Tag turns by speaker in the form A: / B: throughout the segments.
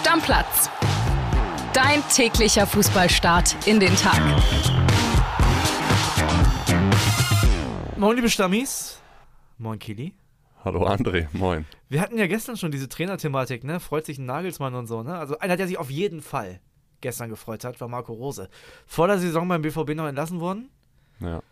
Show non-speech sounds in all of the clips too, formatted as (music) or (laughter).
A: Stammplatz. Dein täglicher Fußballstart in den Tag.
B: Moin, liebe Stammis. Moin, Kili.
C: Hallo André, moin.
B: Wir hatten ja gestern schon diese Trainerthematik, ne? Freut sich ein Nagelsmann und so, ne? Also einer, der sich auf jeden Fall gestern gefreut hat, war Marco Rose. Vor der Saison beim BVB noch entlassen worden.
C: Ja.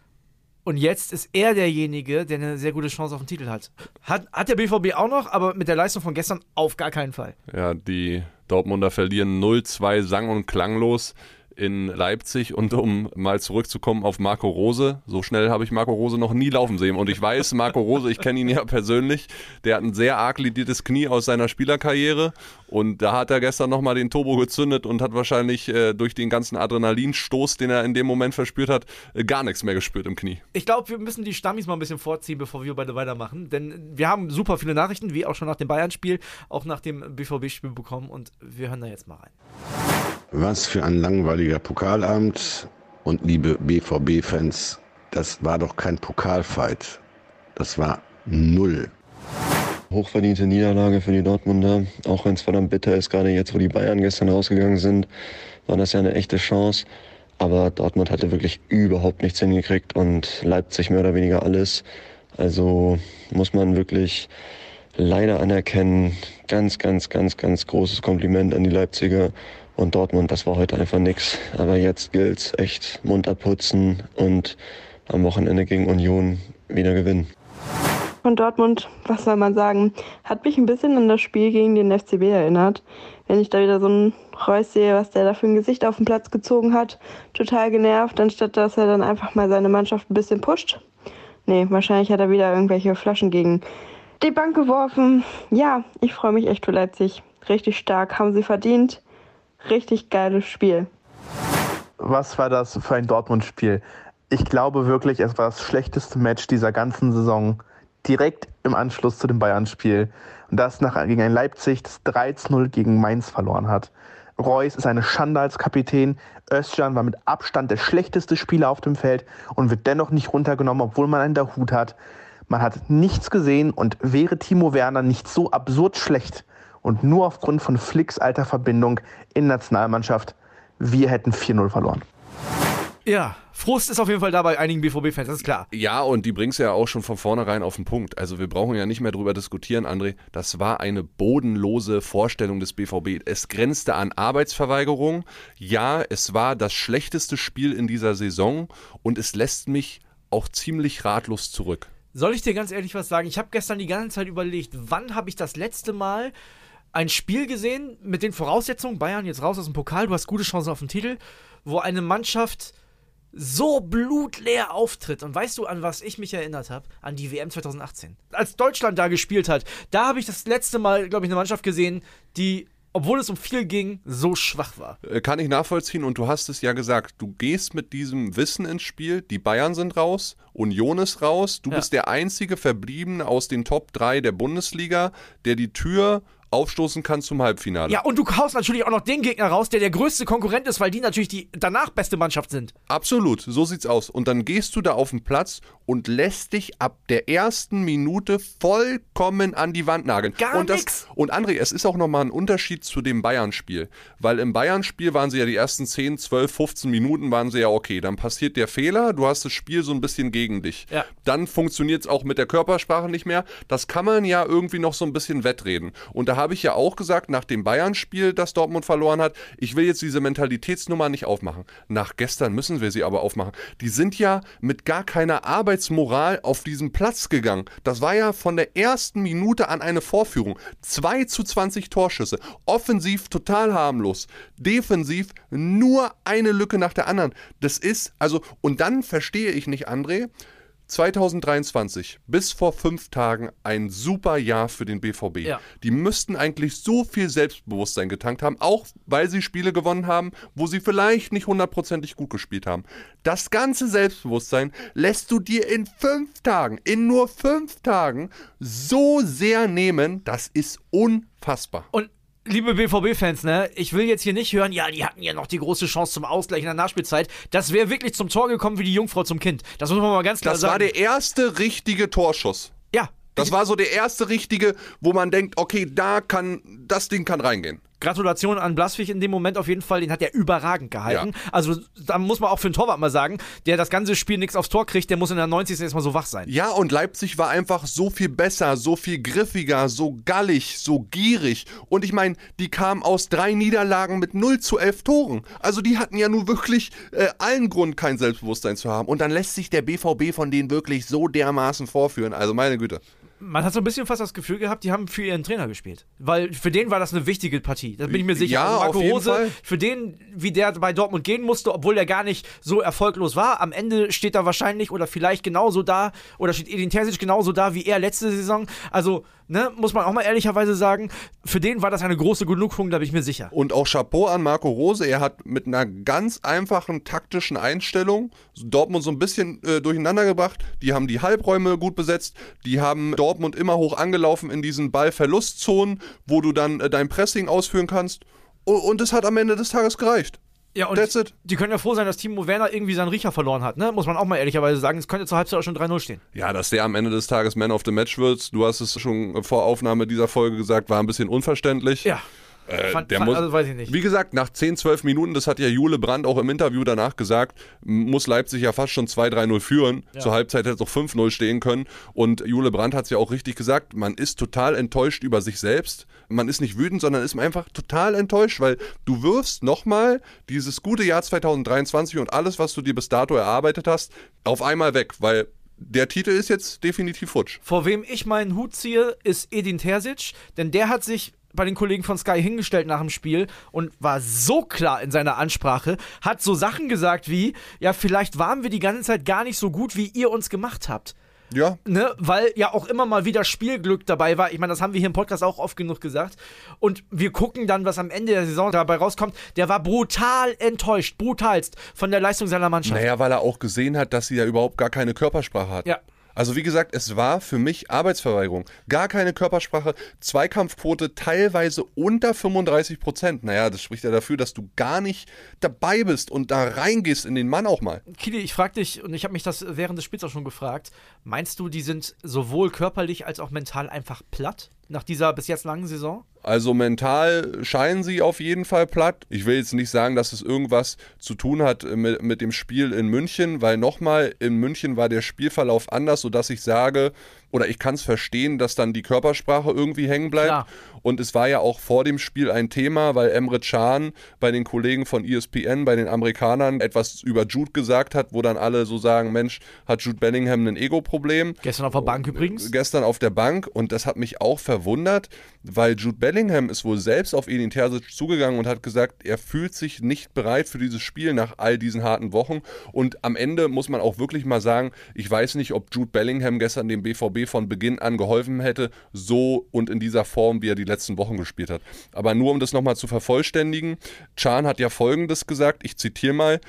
B: Und jetzt ist er derjenige, der eine sehr gute Chance auf den Titel hat. Hat, hat der BVB auch noch, aber mit der Leistung von gestern auf gar keinen Fall.
C: Ja, die Dortmunder verlieren 0-2 sang- und klanglos in Leipzig und um mal zurückzukommen auf Marco Rose, so schnell habe ich Marco Rose noch nie laufen sehen. Und ich weiß, Marco Rose, ich kenne ihn ja (laughs) persönlich, der hat ein sehr arg lidiertes Knie aus seiner Spielerkarriere. Und da hat er gestern nochmal den Turbo gezündet und hat wahrscheinlich äh, durch den ganzen Adrenalinstoß, den er in dem Moment verspürt hat, äh, gar nichts mehr gespürt im Knie.
B: Ich glaube, wir müssen die Stammis mal ein bisschen vorziehen, bevor wir beide weitermachen, denn wir haben super viele Nachrichten, wie auch schon nach dem Bayern-Spiel, auch nach dem BVB-Spiel bekommen. Und wir hören da jetzt mal rein.
D: Was für ein langweiliger Pokalabend. Und liebe BVB-Fans, das war doch kein Pokalfight. Das war null.
E: Hochverdiente Niederlage für die Dortmunder. Auch wenn es verdammt bitter ist, gerade jetzt, wo die Bayern gestern rausgegangen sind, war das ja eine echte Chance. Aber Dortmund hatte wirklich überhaupt nichts hingekriegt und Leipzig mehr oder weniger alles. Also muss man wirklich leider anerkennen. Ganz, ganz, ganz, ganz großes Kompliment an die Leipziger. Und Dortmund, das war heute einfach nix. Aber jetzt gilt's echt munter putzen und am Wochenende gegen Union wieder gewinnen.
F: Von Dortmund, was soll man sagen, hat mich ein bisschen an das Spiel gegen den FCB erinnert. Wenn ich da wieder so einen Reus sehe, was der da für ein Gesicht auf den Platz gezogen hat, total genervt, anstatt dass er dann einfach mal seine Mannschaft ein bisschen pusht. Nee, wahrscheinlich hat er wieder irgendwelche Flaschen gegen die Bank geworfen. Ja, ich freue mich echt für Leipzig. Richtig stark, haben sie verdient richtig geiles Spiel.
G: Was war das für ein Dortmund-Spiel? Ich glaube wirklich, es war das schlechteste Match dieser ganzen Saison. Direkt im Anschluss zu dem Bayern-Spiel. Und das nach, gegen ein Leipzig, das 3-0 gegen Mainz verloren hat. Reus ist eine Schande als Kapitän. Özcan war mit Abstand der schlechteste Spieler auf dem Feld und wird dennoch nicht runtergenommen, obwohl man einen Hut hat. Man hat nichts gesehen und wäre Timo Werner nicht so absurd schlecht, und nur aufgrund von Flicks alter Verbindung in Nationalmannschaft, wir hätten 4-0 verloren.
B: Ja, Frust ist auf jeden Fall da bei einigen BVB-Fans, das ist klar.
C: Ja, und die bringst du ja auch schon von vornherein auf den Punkt. Also wir brauchen ja nicht mehr drüber diskutieren, André. Das war eine bodenlose Vorstellung des BVB. Es grenzte an Arbeitsverweigerung. Ja, es war das schlechteste Spiel in dieser Saison und es lässt mich auch ziemlich ratlos zurück.
B: Soll ich dir ganz ehrlich was sagen? Ich habe gestern die ganze Zeit überlegt, wann habe ich das letzte Mal ein Spiel gesehen mit den Voraussetzungen, Bayern jetzt raus aus dem Pokal, du hast gute Chancen auf den Titel, wo eine Mannschaft so blutleer auftritt. Und weißt du, an was ich mich erinnert habe? An die WM 2018. Als Deutschland da gespielt hat, da habe ich das letzte Mal, glaube ich, eine Mannschaft gesehen, die obwohl es um viel ging, so schwach war.
C: Äh, kann ich nachvollziehen und du hast es ja gesagt, du gehst mit diesem Wissen ins Spiel, die Bayern sind raus, Union ist raus, du ja. bist der einzige Verbliebene aus den Top 3 der Bundesliga, der die Tür aufstoßen kann zum Halbfinale.
B: Ja, und du haust natürlich auch noch den Gegner raus, der der größte Konkurrent ist, weil die natürlich die danach beste Mannschaft sind.
C: Absolut, so sieht's aus. Und dann gehst du da auf den Platz und lässt dich ab der ersten Minute vollkommen an die Wand nageln.
B: Gar
C: und
B: nix.
C: Und André, es ist auch nochmal ein Unterschied zu dem Bayern-Spiel. Weil im Bayern-Spiel waren sie ja die ersten 10, 12, 15 Minuten waren sie ja okay. Dann passiert der Fehler, du hast das Spiel so ein bisschen gegen dich.
B: Ja.
C: Dann funktioniert es auch mit der Körpersprache nicht mehr. Das kann man ja irgendwie noch so ein bisschen wettreden. Und da habe ich ja auch gesagt, nach dem Bayern-Spiel, das Dortmund verloren hat, ich will jetzt diese Mentalitätsnummer nicht aufmachen. Nach gestern müssen wir sie aber aufmachen. Die sind ja mit gar keiner Arbeitsmoral auf diesen Platz gegangen. Das war ja von der ersten Minute an eine Vorführung. 2 zu 20 Torschüsse. Offensiv total harmlos. Defensiv nur eine Lücke nach der anderen. Das ist, also, und dann verstehe ich nicht, André, 2023 bis vor fünf Tagen ein super Jahr für den BVB.
B: Ja.
C: Die müssten eigentlich so viel Selbstbewusstsein getankt haben, auch weil sie Spiele gewonnen haben, wo sie vielleicht nicht hundertprozentig gut gespielt haben. Das ganze Selbstbewusstsein lässt du dir in fünf Tagen, in nur fünf Tagen so sehr nehmen, das ist unfassbar.
B: Und liebe BVB-Fans, ne, ich will jetzt hier nicht hören, ja, die hatten ja noch die große Chance zum Ausgleich in der Nachspielzeit. Das wäre wirklich zum Tor gekommen wie die Jungfrau zum Kind. Das muss man mal ganz klar
C: das
B: sagen.
C: Das war der erste richtige Torschuss.
B: Ja.
C: Das war so der erste richtige, wo man denkt, okay, da kann, das Ding kann reingehen.
B: Gratulation an Blaswig in dem Moment auf jeden Fall, den hat er überragend gehalten.
C: Ja.
B: Also da muss man auch für den Torwart mal sagen, der das ganze Spiel nichts aufs Tor kriegt, der muss in der 90. erstmal so wach sein.
C: Ja, und Leipzig war einfach so viel besser, so viel griffiger, so gallig, so gierig. Und ich meine, die kamen aus drei Niederlagen mit 0 zu 11 Toren. Also die hatten ja nun wirklich äh, allen Grund, kein Selbstbewusstsein zu haben. Und dann lässt sich der BVB von denen wirklich so dermaßen vorführen. Also meine Güte.
B: Man hat so ein bisschen fast das Gefühl gehabt, die haben für ihren Trainer gespielt. Weil für den war das eine wichtige Partie. Da bin ich mir sicher.
C: Ja,
B: Also Marco
C: auf jeden
B: Rose,
C: Fall.
B: für den, wie der bei Dortmund gehen musste, obwohl er gar nicht so erfolglos war, am Ende steht er wahrscheinlich oder vielleicht genauso da oder steht Edin Terzic genauso da wie er letzte Saison. Also, ne, muss man auch mal ehrlicherweise sagen, für den war das eine große Genugtuung, da bin ich mir sicher.
C: Und auch Chapeau an Marco Rose. Er hat mit einer ganz einfachen taktischen Einstellung Dortmund so ein bisschen äh, durcheinander gebracht. Die haben die Halbräume gut besetzt. Die haben Dortmund immer hoch angelaufen in diesen Ballverlustzonen, wo du dann äh, dein Pressing ausführen kannst. Und es hat am Ende des Tages gereicht.
B: Ja, und
C: That's it.
B: die können ja froh sein, dass Timo Werner irgendwie seinen Riecher verloren hat, ne? Muss man auch mal ehrlicherweise sagen. Es könnte zur Halbzeit auch schon 3-0 stehen.
C: Ja, dass der am Ende des Tages Man of the Match wird, du hast es schon vor Aufnahme dieser Folge gesagt, war ein bisschen unverständlich.
B: Ja.
C: Äh,
B: Fand-
C: der
B: fand-
C: muss,
B: also weiß ich nicht.
C: Wie gesagt, nach 10, 12 Minuten, das hat ja Jule Brandt auch im Interview danach gesagt, muss Leipzig ja fast schon 2-3-0 führen. Zur Halbzeit hätte es auch 5-0 stehen können. Und Jule Brandt hat es ja auch richtig gesagt, man ist total enttäuscht über sich selbst. Man ist nicht wütend, sondern ist einfach total enttäuscht, weil du wirfst nochmal dieses gute Jahr 2023 und alles, was du dir bis dato erarbeitet hast, auf einmal weg, weil der Titel ist jetzt definitiv futsch.
B: Vor wem ich meinen Hut ziehe, ist Edin Terzic, denn der hat sich bei den Kollegen von Sky hingestellt nach dem Spiel und war so klar in seiner Ansprache, hat so Sachen gesagt wie, ja, vielleicht waren wir die ganze Zeit gar nicht so gut, wie ihr uns gemacht habt.
C: Ja,
B: Ne, weil ja auch immer mal wieder Spielglück dabei war. Ich meine, das haben wir hier im Podcast auch oft genug gesagt. Und wir gucken dann, was am Ende der Saison dabei rauskommt. Der war brutal enttäuscht, brutalst von der Leistung seiner Mannschaft.
C: Naja, weil er auch gesehen hat, dass sie ja überhaupt gar keine Körpersprache hat.
B: Ja.
C: Also wie gesagt, es war für mich Arbeitsverweigerung. Gar keine Körpersprache, Zweikampfquote teilweise unter 35 Prozent. Naja, das spricht ja dafür, dass du gar nicht dabei bist und da reingehst in den Mann auch mal.
B: Kili, ich frage dich, und ich habe mich das während des Spiels auch schon gefragt, meinst du, die sind sowohl körperlich als auch mental einfach platt nach dieser bis jetzt langen Saison?
C: Also mental scheinen sie auf jeden Fall platt. Ich will jetzt nicht sagen, dass es irgendwas zu tun hat mit, mit dem Spiel in München, weil nochmal, in München war der Spielverlauf anders, sodass ich sage, oder ich kann es verstehen, dass dann die Körpersprache irgendwie hängen bleibt.
B: Klar.
C: Und es war ja auch vor dem Spiel ein Thema, weil Emre Can bei den Kollegen von ESPN, bei den Amerikanern, etwas über Jude gesagt hat, wo dann alle so sagen, Mensch, hat Jude Bellingham ein Ego-Problem?
B: Gestern auf der Bank übrigens.
C: gestern auf der Bank und das hat mich auch verwundert, weil Jude Bellingham ist wohl selbst auf Edin Terzic zugegangen und hat gesagt, er fühlt sich nicht bereit für dieses Spiel nach all diesen harten Wochen und am Ende muss man auch wirklich mal sagen, ich weiß nicht, ob Jude Bellingham gestern dem BVB von Beginn an geholfen hätte, so und in dieser Form, wie er die letzten Wochen gespielt hat. Aber nur um das nochmal zu vervollständigen, Chan hat ja folgendes gesagt, ich zitiere mal,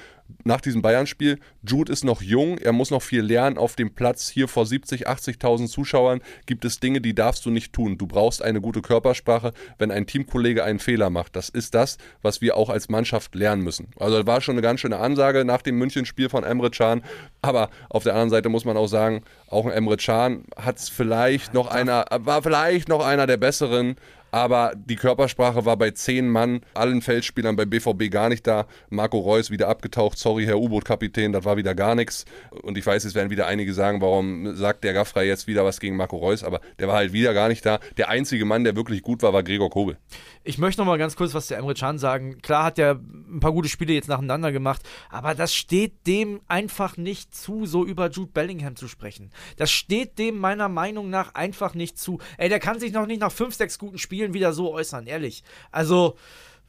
C: nach diesem Bayern-Spiel, Jude ist noch jung, er muss noch viel lernen auf dem Platz. Hier vor 70, 80.000 Zuschauern gibt es Dinge, die darfst du nicht tun. Du brauchst eine gute Körpersprache, wenn ein Teamkollege einen Fehler macht. Das ist das, was wir auch als Mannschaft lernen müssen. Also das war schon eine ganz schöne Ansage nach dem München-Spiel von Emre Can. Aber auf der anderen Seite muss man auch sagen, auch Emre Can hat es vielleicht noch einer, war vielleicht noch einer der besseren. Aber die Körpersprache war bei zehn Mann, allen Feldspielern beim BVB gar nicht da. Marco Reus wieder abgetaucht. Sorry, Herr U-Boot-Kapitän, das war wieder gar nichts. Und ich weiß, es werden wieder einige sagen, warum sagt der Gaffrey jetzt wieder was gegen Marco Reus? Aber der war halt wieder gar nicht da. Der einzige Mann, der wirklich gut war, war Gregor Kobel.
B: Ich möchte noch mal ganz kurz was zu Emre Can sagen. Klar hat er ein paar gute Spiele jetzt nacheinander gemacht, aber das steht dem einfach nicht zu, so über Jude Bellingham zu sprechen. Das steht dem meiner Meinung nach einfach nicht zu. Ey, der kann sich noch nicht nach fünf, sechs guten Spielen wieder so äußern, ehrlich. Also,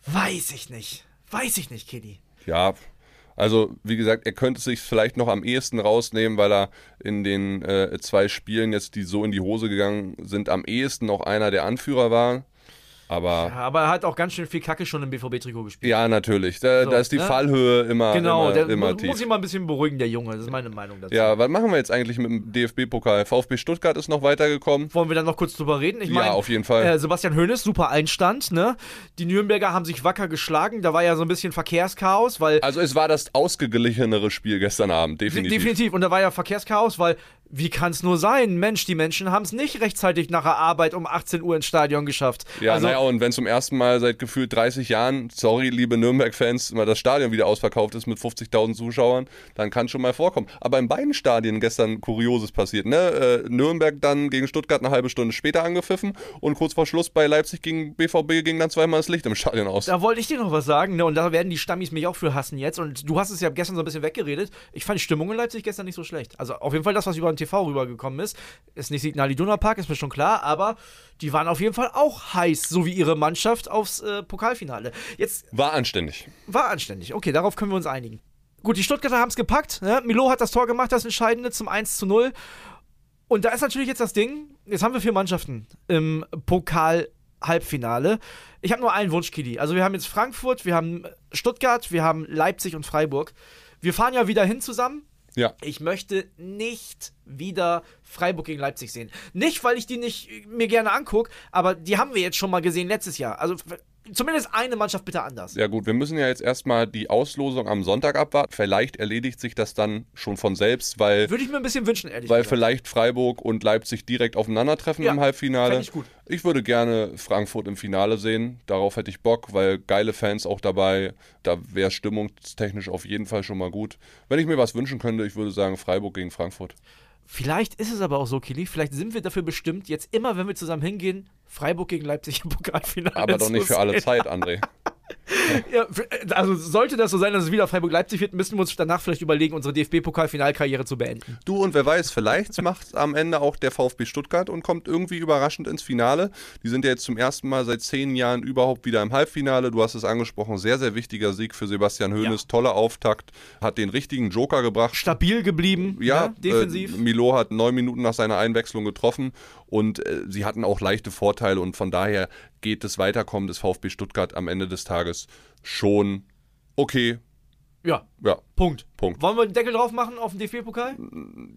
B: weiß ich nicht. Weiß ich nicht, Kitty.
C: Ja, also wie gesagt, er könnte sich vielleicht noch am ehesten rausnehmen, weil er in den äh, zwei Spielen jetzt, die so in die Hose gegangen sind, am ehesten noch einer der Anführer war. Aber
B: Ja, aber er hat auch ganz schön viel Kacke schon im BVB-Trikot gespielt.
C: ja, natürlich. Da,
B: So,
C: da ist die
B: ne?
C: Fallhöhe immer,
B: genau,
C: immer,
B: der
C: immer
B: mu-
C: tief.
B: muss ihn mal ein bisschen beruhigen, der Junge. Das ist meine Meinung dazu.
C: Ja, was machen wir jetzt eigentlich mit dem DFB-Pokal? VfB Stuttgart ist noch weitergekommen.
B: Wollen wir dann noch kurz drüber reden? Ich
C: Ja,
B: meine,
C: auf jeden Fall.
B: Äh, Sebastian Hoeneß, super Einstand, ne? Die Nürnberger haben sich wacker geschlagen. Da war ja so ein bisschen Verkehrschaos, weil.
C: Also es war das ausgeglichenere Spiel gestern Abend, definitiv.
B: Definitiv. Und da war ja Verkehrschaos, weil wie kann es nur sein? Mensch, die Menschen haben es nicht rechtzeitig nach der Arbeit um 18 Uhr ins Stadion geschafft.
C: Ja,
B: also,
C: naja, und wenn zum ersten Mal seit gefühlt 30 Jahren, sorry, liebe Nürnberg-Fans, mal das Stadion wieder ausverkauft ist mit 50.000 Zuschauern, dann kann schon mal vorkommen. Aber in beiden Stadien gestern Kurioses passiert, ne? Äh, Nürnberg dann gegen Stuttgart eine halbe Stunde später angepfiffen und kurz vor Schluss bei Leipzig gegen BVB ging dann zweimal das Licht im Stadion aus.
B: Da wollte ich dir noch was sagen, ne? Und da werden die Stammis mich auch für hassen jetzt. Und du hast es ja gestern so ein bisschen weggeredet. Ich fand die Stimmung in Leipzig gestern nicht so schlecht. Also auf jeden Fall das, was über den TV rübergekommen ist. Ist nicht Signal Iduna Park, ist mir schon klar, aber die waren auf jeden Fall auch heiß, so wie ihre Mannschaft aufs äh, Pokalfinale. Jetzt
C: War anständig.
B: war anständig. Okay, darauf können wir uns einigen. Gut, die Stuttgarter haben es gepackt. Ne? Milo hat das Tor gemacht, das Entscheidende zum 1 zu 0. Und da ist natürlich jetzt das Ding, jetzt haben wir vier Mannschaften im Pokal-Halbfinale. Ich habe nur einen Wunsch, Kili. Also wir haben jetzt Frankfurt, wir haben Stuttgart, wir haben Leipzig und Freiburg. Wir fahren ja wieder hin zusammen.
C: Ja.
B: Ich möchte nicht wieder Freiburg gegen Leipzig sehen. Nicht, weil ich die nicht äh, mir gerne angucke, aber die haben wir jetzt schon mal gesehen letztes Jahr. Also zumindest eine Mannschaft bitte anders.
C: Ja gut, wir müssen ja jetzt erstmal die Auslosung am Sonntag abwarten. Vielleicht erledigt sich das dann schon von selbst, weil,
B: Würde ich mir ein bisschen wünschen, ehrlich
C: weil
B: gesagt.
C: vielleicht Freiburg und Leipzig direkt aufeinandertreffen
B: Ja,
C: im Halbfinale.
B: ich gut.
C: Ich würde gerne Frankfurt im Finale sehen. Darauf hätte ich Bock, weil geile Fans auch dabei. Da wäre stimmungstechnisch auf jeden Fall schon mal gut. Wenn ich mir was wünschen könnte, ich würde sagen Freiburg gegen Frankfurt.
B: Vielleicht ist es aber auch so, Kili. Vielleicht sind wir dafür bestimmt, jetzt immer, wenn wir zusammen hingehen, Freiburg gegen Leipzig im Pokalfinale.
C: Aber doch nicht für alle. Zeit, André. (laughs)
B: Ja, f- also sollte das so sein, dass es wieder Freiburg-Leipzig wird, müssen wir uns danach vielleicht überlegen, unsere DFB-Pokalfinalkarriere zu beenden.
C: Du und wer weiß, vielleicht macht am Ende auch der VfB Stuttgart und kommt irgendwie überraschend ins Finale. Die sind ja jetzt zum ersten Mal seit zehn Jahren überhaupt wieder im Halbfinale. Du hast es angesprochen, sehr, sehr wichtiger Sieg für Sebastian Hoeneß. Toller Auftakt, hat den richtigen Joker gebracht.
B: Stabil geblieben,
C: Ja,
B: ne? defensiv.
C: Äh, Milo hat neun Minuten nach seiner Einwechslung getroffen und äh, sie hatten auch leichte Vorteile und von daher geht das Weiterkommen des VfB Stuttgart am Ende des Tages schon okay.
B: ja,
C: Ja,
B: Punkt.
C: Punkt.
B: Wollen wir den Deckel drauf machen auf den DFB-Pokal?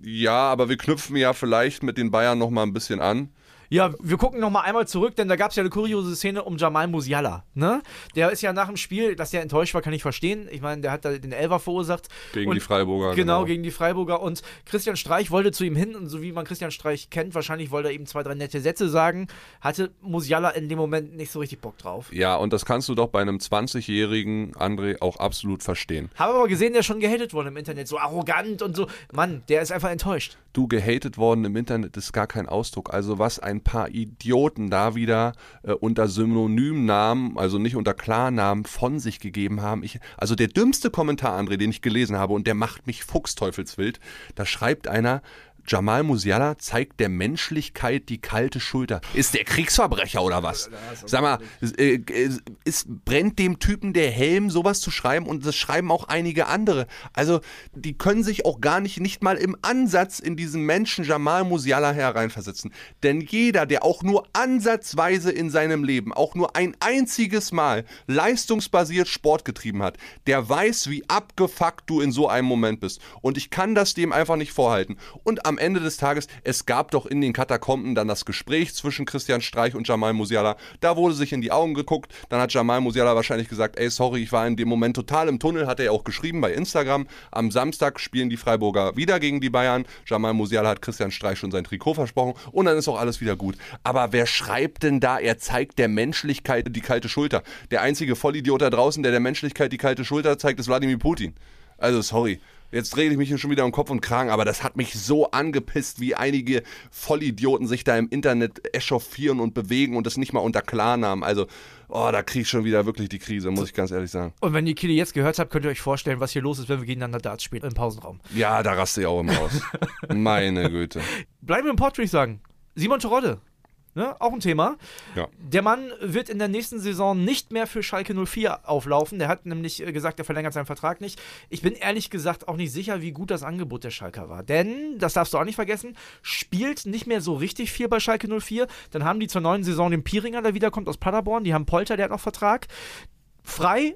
C: Ja, aber wir knüpfen ja vielleicht mit den Bayern noch mal ein bisschen an.
B: Ja, wir gucken noch mal einmal zurück, denn da gab es ja eine kuriose Szene um Jamal Musiala. Ne? Der ist ja nach dem Spiel, dass der enttäuscht war, kann ich verstehen. Ich meine, der hat da den Elfer verursacht.
C: Gegen
B: Und-
C: die Freiburger.
B: Genau, gegen die Freiburger. Und Christian Streich wollte zu ihm hin und so wie man Christian Streich kennt, wahrscheinlich wollte er ihm zwei, drei nette Sätze sagen. Hatte Musiala in dem Moment nicht so richtig Bock drauf.
C: Ja, und das kannst du doch bei einem 20-jährigen André auch absolut verstehen.
B: Habe aber gesehen, der ist schon gehatet worden im Internet. So arrogant und so. Mann, der ist einfach enttäuscht.
C: Du gehatet worden im Internet ist gar kein Ausdruck. Also was ein paar Idioten da wieder äh, unter Synonymnamen, also nicht unter Klarnamen von sich gegeben haben. Ich, also der dümmste Kommentar, André, den ich gelesen habe, und der macht mich fuchsteufelswild, da schreibt einer, Jamal Musiala zeigt der Menschlichkeit die kalte Schulter. Ist der Kriegsverbrecher oder was? Sag mal, äh, äh, ist, brennt dem Typen der Helm, sowas zu schreiben? Und das schreiben auch einige andere. Also, die können sich auch gar nicht, nicht mal im Ansatz in diesen Menschen Jamal Musiala hereinversetzen. Denn jeder, der auch nur ansatzweise in seinem Leben, auch nur ein einziges Mal leistungsbasiert Sport getrieben hat, der weiß, wie abgefuckt du in so einem Moment bist. Und ich kann das dem einfach nicht vorhalten. Und am Ende des Tages, es gab doch in den Katakomben dann das Gespräch zwischen Christian Streich und Jamal Musiala. Da wurde sich in die Augen geguckt. Dann hat Jamal Musiala wahrscheinlich gesagt, ey, sorry, ich war in dem Moment total im Tunnel, hat er auch geschrieben bei Instagram. Am Samstag spielen die Freiburger wieder gegen die Bayern. Jamal Musiala hat Christian Streich schon sein Trikot versprochen und dann ist auch alles wieder gut. Aber wer schreibt denn da, er zeigt der Menschlichkeit die kalte Schulter? Der einzige Vollidiot da draußen, der der Menschlichkeit die kalte Schulter zeigt, ist Wladimir Putin. Also sorry. Jetzt drehe ich mich hier schon wieder um Kopf und Kragen, aber das hat mich so angepisst, wie einige Vollidioten sich da im Internet echauffieren und bewegen und das nicht mal unter Klarnamen. Also, oh, da kriege ich schon wieder wirklich die Krise, muss ich ganz ehrlich sagen.
B: Und wenn ihr Kili jetzt gehört habt, könnt ihr euch vorstellen, was hier los ist, wenn wir gegeneinander Darts spielen im Pausenraum.
C: Ja, da raste ich auch immer aus. (laughs) Meine Güte.
B: Bleiben wir im Port, würde ich sagen. Simon Terodde. Ne? Auch ein Thema.
C: Ja.
B: Der Mann wird in der nächsten Saison nicht mehr für Schalke 04 auflaufen. Der hat nämlich äh, gesagt, er verlängert seinen Vertrag nicht. Ich bin ehrlich gesagt auch nicht sicher, wie gut das Angebot der Schalker war. Denn, das darfst du auch nicht vergessen, spielt nicht mehr so richtig viel bei Schalke 04. Dann haben die zur neuen Saison den Piringer, der wiederkommt aus Paderborn. Die haben Polter, der hat noch Vertrag. Frei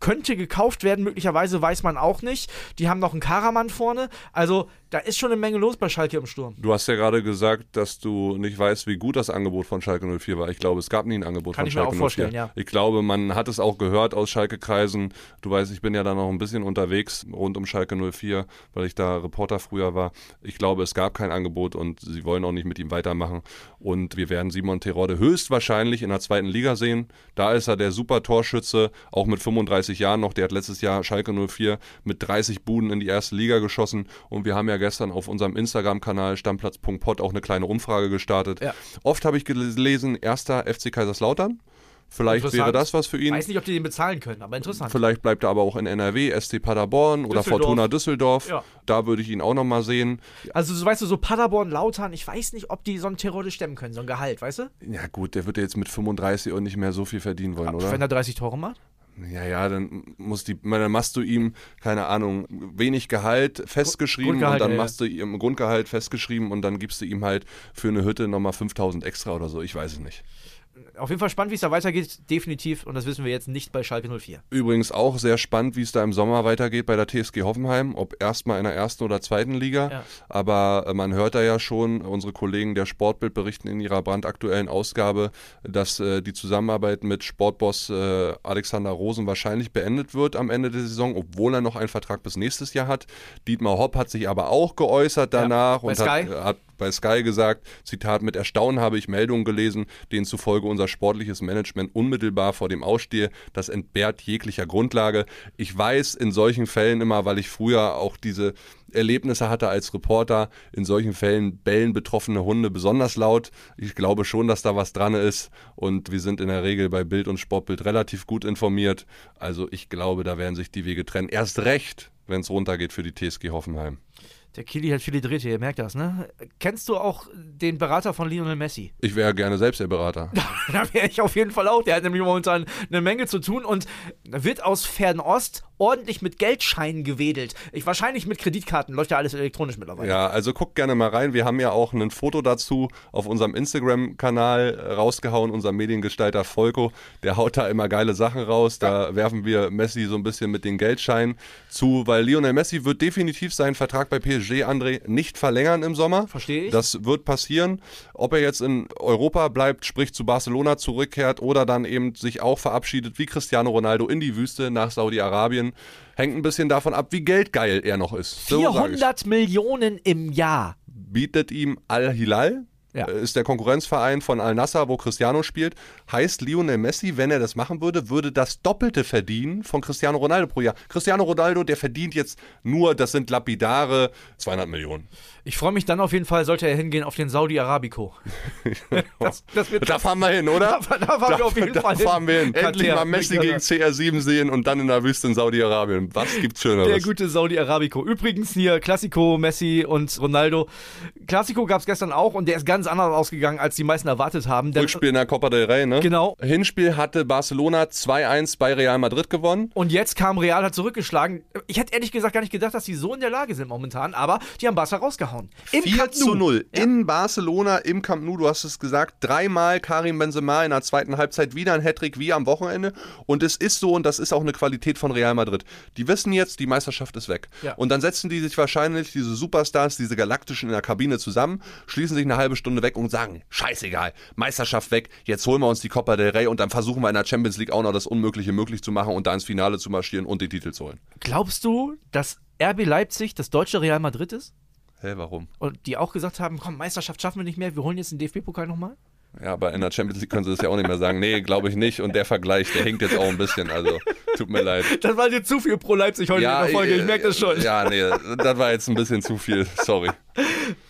B: könnte gekauft werden, möglicherweise weiß man auch nicht. Die haben noch einen Karaman vorne. Also da ist schon eine Menge los bei Schalke im Sturm.
C: Du hast ja gerade gesagt, dass du nicht weißt, wie gut das Angebot von Schalke 04 war. Ich glaube, es gab nie ein Angebot
B: Kann
C: von
B: ich mir
C: Schalke
B: auch
C: 04.
B: vorstellen, ja.
C: Ich glaube, man hat es auch gehört aus Schalke-Kreisen. Du weißt, ich bin ja da noch ein bisschen unterwegs rund um Schalke 04, weil ich da Reporter früher war. Ich glaube, es gab kein Angebot und sie wollen auch nicht mit ihm weitermachen. Und wir werden Simon Terodde höchstwahrscheinlich in der zweiten Liga sehen. Da ist er der super Torschütze, auch mit 35 Jahren noch. Der hat letztes Jahr Schalke 04 mit 30 Buden in die erste Liga geschossen. Und wir haben ja gestern auf unserem Instagram-Kanal stammplatz.pod auch eine kleine Umfrage gestartet.
B: Ja.
C: Oft habe ich gelesen, erster FC Kaiserslautern. Vielleicht wäre das was für ihn.
B: Weiß nicht, ob die den bezahlen können, aber interessant.
C: Vielleicht bleibt er aber auch in NRW, SC Paderborn oder
B: Düsseldorf.
C: Fortuna Düsseldorf.
B: Ja.
C: Da würde ich ihn auch nochmal sehen.
B: Also, so, weißt du, so Paderborn, Lautern, ich weiß nicht, ob die so einen Terror stemmen können, so ein Gehalt, weißt du?
C: Ja gut, der wird ja jetzt mit 35 und nicht mehr so viel verdienen wollen, oder?
B: Wenn er 30 Tore macht?
C: Ja, ja, dann muss die, dann machst du ihm, keine Ahnung, wenig Gehalt festgeschrieben
B: Grundgehalt,
C: und dann machst du ihm Grundgehalt festgeschrieben und dann gibst du ihm halt für eine Hütte nochmal 5000 extra oder so. Ich weiß es nicht.
B: Auf jeden Fall spannend, wie es da weitergeht, definitiv. Und das wissen wir jetzt nicht bei Schalke 04.
C: Übrigens auch sehr spannend, wie es da im Sommer weitergeht bei der TSG Hoffenheim, ob erstmal in der ersten oder zweiten Liga.
B: Ja.
C: Aber äh, man hört da ja schon, unsere Kollegen der Sportbild berichten in ihrer brandaktuellen Ausgabe, dass äh, die Zusammenarbeit mit Sportboss äh, Alexander Rosen wahrscheinlich beendet wird am Ende der Saison, obwohl er noch einen Vertrag bis nächstes Jahr hat. Dietmar Hopp hat sich aber auch geäußert danach
B: bei
C: und hat,
B: Sky.
C: hat bei Sky gesagt, Zitat, mit Erstaunen habe ich Meldungen gelesen, denen zufolge unser sportliches Management unmittelbar vor dem ausstehe. Das entbehrt jeglicher Grundlage. Ich weiß in solchen Fällen immer, weil ich früher auch diese Erlebnisse hatte als Reporter, in solchen Fällen bellen betroffene Hunde besonders laut. Ich glaube schon, dass da was dran ist und wir sind in der Regel bei Bild und Sportbild relativ gut informiert. Also ich glaube, da werden sich die Wege trennen. Erst recht, wenn es runtergeht für die TSG Hoffenheim.
B: Der Kili hat viele Drähte, ihr merkt das, ne? Kennst du auch den Berater von Lionel Messi?
C: Ich wäre gerne selbst der Berater. (laughs)
B: da wäre ich auf jeden Fall auch. Der hat nämlich momentan eine Menge zu tun und wird aus Fernost ordentlich mit Geldscheinen gewedelt. Ich, wahrscheinlich mit Kreditkarten, läuft ja alles elektronisch mittlerweile.
C: Ja, also guckt gerne mal rein. Wir haben ja auch ein Foto dazu auf unserem Instagram-Kanal rausgehauen, unser Mediengestalter Volko. Der haut da immer geile Sachen raus. Da werfen wir Messi so ein bisschen mit den Geldscheinen zu, weil Lionel Messi wird definitiv seinen Vertrag bei PSG, André, nicht verlängern im Sommer.
B: Verstehe ich.
C: Das wird passieren. Ob er jetzt in Europa bleibt, sprich zu Barcelona zurückkehrt oder dann eben sich auch verabschiedet wie Cristiano Ronaldo in die Wüste nach Saudi-Arabien, hängt ein bisschen davon ab, wie geldgeil er noch ist. So sag ich's
B: 400 Millionen im Jahr.
C: bietet ihm Al-Hilal,
B: Ja.
C: äh, ist der Konkurrenzverein von Al-Nassr, wo Cristiano spielt. Heißt Lionel Messi, wenn er das machen würde, würde das Doppelte verdienen von Cristiano Ronaldo pro Jahr. Cristiano Ronaldo, der verdient jetzt nur, das sind lapidare 200 Millionen.
B: Ich freue mich dann auf jeden Fall, sollte er hingehen, auf den Saudi Arabico. (laughs) (laughs) das, das
C: Da fahren wir hin, oder?
B: Da- (laughs) da fahren wir auf jeden
C: da
B: Fall hin.
C: fahren wir hin. Endlich mal Messi gegen CR7 sehen und dann in der Wüste in Saudi-Arabien. Was gibt's Schöneres?
B: Der gute Saudi Arabico. Übrigens hier Classico, Messi und Ronaldo. Classico gab es gestern auch und der ist ganz anders ausgegangen, als die meisten erwartet haben.
C: Rückspiel in der Copa del Rey, ne?
B: Genau.
C: Hinspiel hatte Barcelona 2-1 bei Real Madrid gewonnen.
B: Und jetzt kam Real, hat zurückgeschlagen. Ich hätte ehrlich gesagt gar nicht gedacht, dass die so in der Lage sind momentan, aber die haben Barca rausgehauen. Im
C: 4
B: Camp Nou.
C: zu 0 in Barcelona im Camp Nou, du hast es gesagt, dreimal Karim Benzema in der zweiten Halbzeit wieder ein Hattrick wie am Wochenende und es ist so und das ist auch eine Qualität von Real Madrid. Die wissen jetzt, die Meisterschaft ist weg.
B: Ja.
C: Und dann setzen die sich wahrscheinlich diese Superstars, diese galaktischen in der Kabine zusammen, schließen sich eine halbe Stunde weg und sagen, scheißegal, Meisterschaft weg, jetzt holen wir uns die Copa del Rey und dann versuchen wir in der Champions League auch noch das Unmögliche möglich zu machen und da ins Finale zu marschieren und den Titel zu holen.
B: Glaubst du, dass RB Leipzig das deutsche Real Madrid ist?
C: Hä, warum?
B: Und die auch gesagt haben, komm, Meisterschaft schaffen wir nicht mehr, wir holen jetzt den DFB-Pokal nochmal?
C: Ja, aber in der Champions League können sie das ja auch nicht mehr sagen. Nee, glaube ich nicht. Und der Vergleich, der hinkt jetzt auch ein bisschen. Also, tut mir leid.
B: Das war dir zu viel pro Leipzig heute in der Folge, ich merke das schon.
C: Ja, nee, das war jetzt ein bisschen zu viel. Sorry.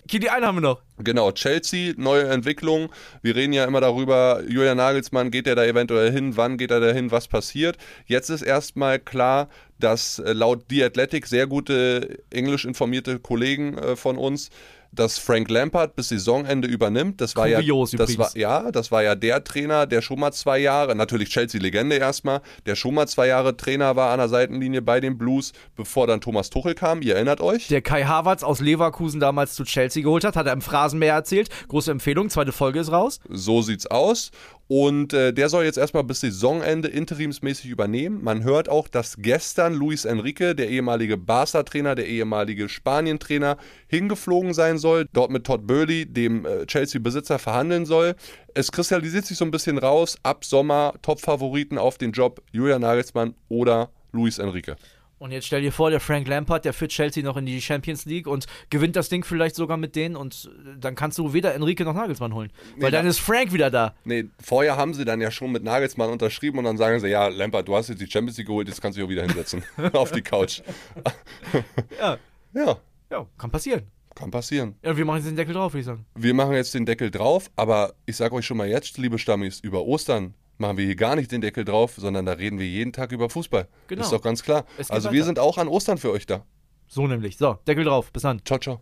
B: Kili, einen haben wir noch.
C: Genau, Chelsea, neue Entwicklung. Wir reden ja immer darüber, Julian Nagelsmann, geht er da eventuell hin, wann geht er da hin, was passiert. Jetzt ist erstmal klar, dass äh, laut The Athletic sehr gute englisch informierte Kollegen äh, von uns dass Frank Lampard bis Saisonende übernimmt. Das war
B: Kurios
C: ja, das
B: übrigens.
C: war, ja, das war ja der Trainer, der schon mal zwei Jahre, natürlich Chelsea-Legende erstmal, der schon mal zwei Jahre Trainer war an der Seitenlinie bei den Blues, bevor dann Thomas Tuchel kam. Ihr erinnert euch?
B: Der Kai Havertz aus Leverkusen damals zu Chelsea geholt hat, hat er im Phrasenmäher erzählt. Große Empfehlung, zweite Folge ist raus.
C: So sieht's aus. Und äh, der soll jetzt erstmal bis Saisonende interimsmäßig übernehmen. Man hört auch, dass gestern Luis Enrique, der ehemalige Barca-Trainer, der ehemalige Spanien-Trainer, hingeflogen sein soll, dort mit Todd Burley, dem äh, Chelsea-Besitzer, verhandeln soll. Es kristallisiert sich so ein bisschen raus, ab Sommer Top-Favoriten auf den Job Julian Nagelsmann oder Luis Enrique.
B: Und jetzt stell dir vor, der Frank Lampard, der führt Chelsea noch in die Champions League und gewinnt das Ding vielleicht sogar mit denen und dann kannst du weder Enrique noch Nagelsmann holen. Weil
C: Nee,
B: dann
C: da-
B: ist Frank wieder da.
C: Nee, vorher haben sie dann ja schon mit Nagelsmann unterschrieben und dann sagen sie, ja, Lampard, du hast jetzt die Champions League geholt, jetzt kannst du dich auch wieder hinsetzen (laughs) (laughs) auf die Couch. (laughs)
B: Ja.
C: Ja,
B: Ja, kann passieren.
C: kann passieren.
B: Ja, wir machen jetzt den Deckel drauf, würde ich sagen.
C: Wir machen jetzt den Deckel drauf, aber ich sage euch schon mal jetzt, liebe Stammis, über Ostern machen wir hier gar nicht den Deckel drauf, sondern da reden wir jeden Tag über Fußball.
B: Genau.
C: Ist doch ganz klar. Also wir
B: weiter.
C: sind auch an Ostern für euch da.
B: So nämlich. So, Deckel drauf. Bis dann.
C: Ciao, ciao.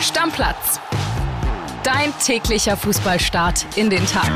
A: Stammplatz. Dein täglicher Fußballstart in den Tag.